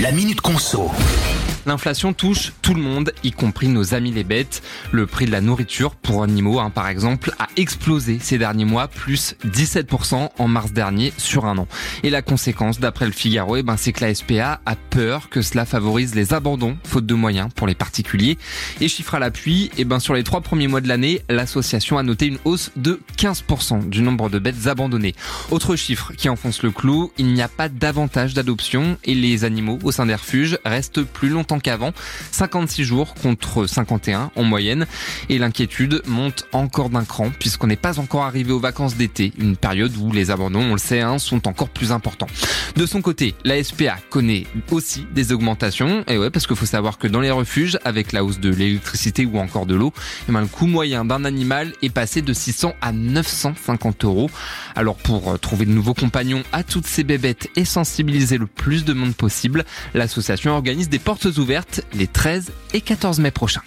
La Minute Conso. L'inflation touche tout le monde, y compris nos amis les bêtes. Le prix de la nourriture pour animaux, hein, par exemple, a explosé ces derniers mois, plus 17% en mars dernier sur un an. Et la conséquence, d'après le Figaro, eh ben, c'est que la SPA a peur que cela favorise les abandons, faute de moyens pour les particuliers. Et chiffre à l'appui, eh ben, sur les trois premiers mois de l'année, l'association a noté une hausse de 15% du nombre de bêtes abandonnées. Autre chiffre qui enfonce le clou, il n'y a pas davantage d'adoption et les animaux au sein des refuges restent plus longtemps qu'avant, 56 jours contre 51 en moyenne. Et l'inquiétude monte encore d'un cran puisqu'on n'est pas encore arrivé aux vacances d'été, une période où les abandons, on le sait, hein, sont encore plus importants. De son côté, la SPA connaît aussi des augmentations. Et ouais, parce qu'il faut savoir que dans les refuges, avec la hausse de l'électricité ou encore de l'eau, eh ben, le coût moyen d'un animal est passé de 600 à 950 euros. Alors pour euh, trouver de nouveaux compagnons à toutes ces bébêtes et sensibiliser le plus de monde possible, l'association organise des portes ouvertes les 13 et 14 mai prochains.